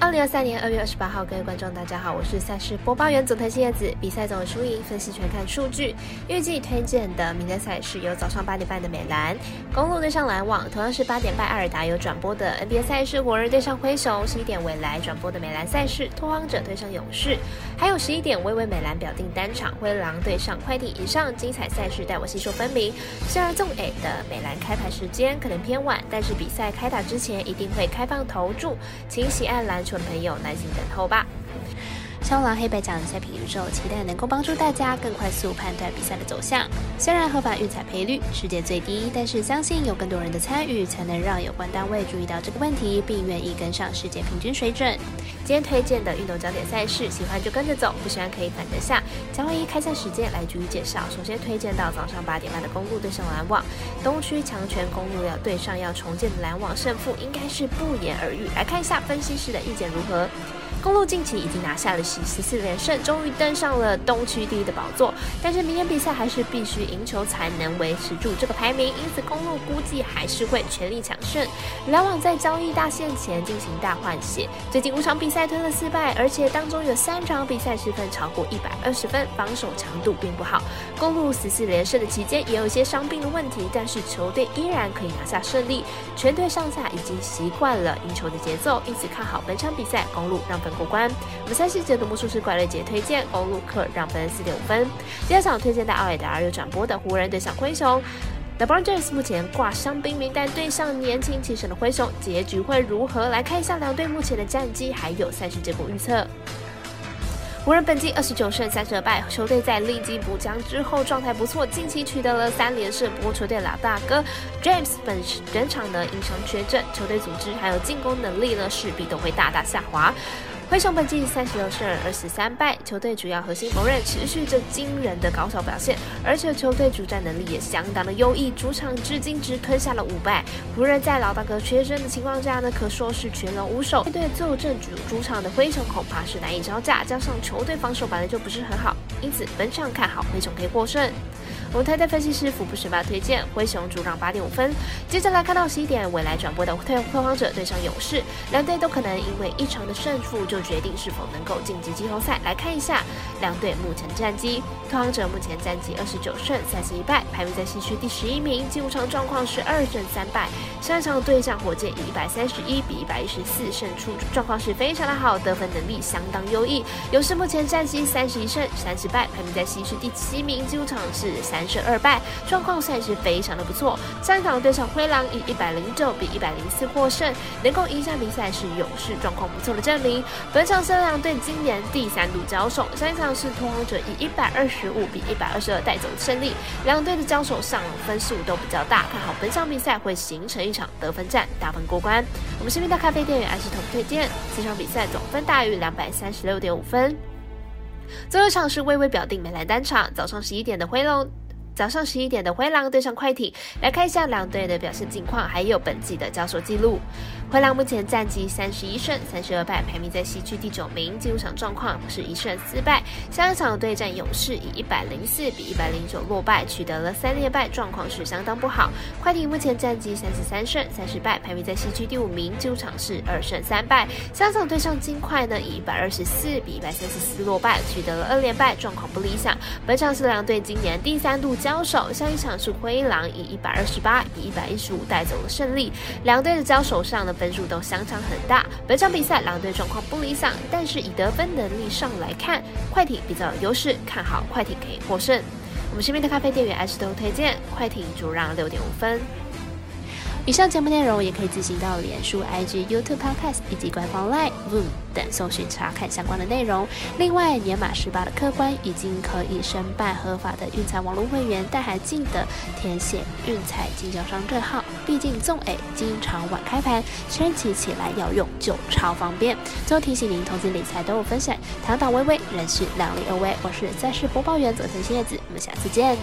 二零二三年二月二十八号，各位观众，大家好，我是赛事播报员佐藤新叶子。比赛总输赢分析全看数据。预计推荐的明天赛事有早上八点半的美兰公路对上篮网，同样是八点半艾尔达有转播的 NBA 赛事火人对上灰熊，十一点未来转播的美兰赛事拓荒者对上勇士，还有十一点微微美兰表定单场灰狼对上快艇。以上精彩赛事带我细说分明。虽然纵 A 的美兰开盘时间可能偏晚，但是比赛开打之前一定会开放投注，请喜爱篮。的朋友耐心等候吧。超狼黑白奖的赛品宇宙，期待能够帮助大家更快速判断比赛的走向。虽然合法运彩赔率世界最低，但是相信有更多人的参与，才能让有关单位注意到这个问题，并愿意跟上世界平均水准。今天推荐的运动焦点赛事，喜欢就跟着走，不喜欢可以反着下。将会以开赛时间来逐一介绍。首先推荐到早上八点半的公路对上篮网，东区强权公路要对上要重建的篮网，胜负应该是不言而喻。来看一下分析师的意见如何。公路近期已经拿下了十十四连胜，终于登上了东区第一的宝座。但是明天比赛还是必须赢球才能维持住这个排名，因此公路估计还是会全力抢胜。篮网在交易大限前进行大换血，最近五场比赛吞了四败，而且当中有三场比赛失分超过一百二十分，防守强度并不好。公路十四连胜的期间也有一些伤病的问题，但是球队依然可以拿下胜利。全队上下已经习惯了赢球的节奏，因此看好本场比赛公路让分。过关，我们三细节的魔术师怪瑞杰推荐公路客让分四点五分。第二场推荐在奥尔达尔有转播的湖人对上灰熊。LeBron James 目前挂伤兵名单，对上年轻气盛的灰熊，结局会如何？来看一下两队目前的战绩，还有赛事结果预测。湖人本季二十九胜三十败，球队在历经补强之后状态不错，近期取得了三连胜。不过球队老大哥 James 本本场呢因伤缺阵，球队组织还有进攻能力呢势必都会大大下滑。灰熊本季三十六胜二十三败，球队主要核心锋刃持续着惊人的高效表现，而且球队主战能力也相当的优异，主场至今只吞下了五败。湖人，在老大哥缺阵的情况下呢，可说是全龙无首。面对坐镇主主场的灰熊，恐怕是难以招架，加上球队防守本来就不是很好，因此本场看好灰熊可以获胜。我们台队分析师福布十八推荐灰熊主让八点五分。接着来看到十一点未来转播的退拓荒者对上勇士，两队都可能因为一场的胜负就决定是否能够晋级季后赛。来看一下两队目前战绩，退荒者目前战绩二十九胜三十一败，排名在西区第十一名，进入场状况是二胜三败。上一场对战火箭以一百三十一比一百一十四胜出，状况是非常的好，得分能力相当优异。勇士目前战绩三十一胜三十败，排名在西区第七名，进入场是三。三胜二败，状况算是非常的不错。上一场对上灰狼以一百零九比一百零四获胜，能够赢下比赛是勇士状况不错的证明。本场是两队今年第三度交手，上一场是拓荒者以一百二十五比一百二十二带走胜利。两队的交手上分数都比较大，看好本场比赛会形成一场得分战，大分过关。我们身边的咖啡店员还是同推荐，这场比赛总分大于两百三十六点五分。最后一场是微微表定美兰单场，早上十一点的灰龙。早上十一点的灰狼对上快艇，来看一下两队的表现近况，还有本季的交手记录。灰狼目前战绩三十一胜三十二败，排名在西区第九名。进入场状况是一胜四败。下一场对战勇士以一百零四比一百零九落败，取得了三连败，状况是相当不好。快艇目前战绩三十三胜三十败，排名在西区第五名。进入场是二胜三败。下一场对上金块呢，以一百二十四比一百三十四落败，取得了二连败，状况不理想。本场是两队今年第三度交。交手，上一场是灰狼以一百二十八比一百一十五带走了胜利。两队的交手上的分数都相差很大。本场比赛狼队状况不理想，但是以得分能力上来看，快艇比较有优势，看好快艇可以获胜。我们身边的咖啡店员艾斯都推荐快艇主让六点五分。以上节目内容也可以自行到脸书、IG、YouTube、Podcast 以及官方 Line、Voom 等搜寻查看相关的内容。另外，年满十八的客官已经可以申办合法的运彩网络会员，但还记得填写运彩经销商证号。毕竟纵 A 经常晚开盘，升级起来要用就超方便。最后提醒您，投资理财都有风险，堂堂微微，人是量力而为。我是赛事播报员佐藤叶子，我们下次见。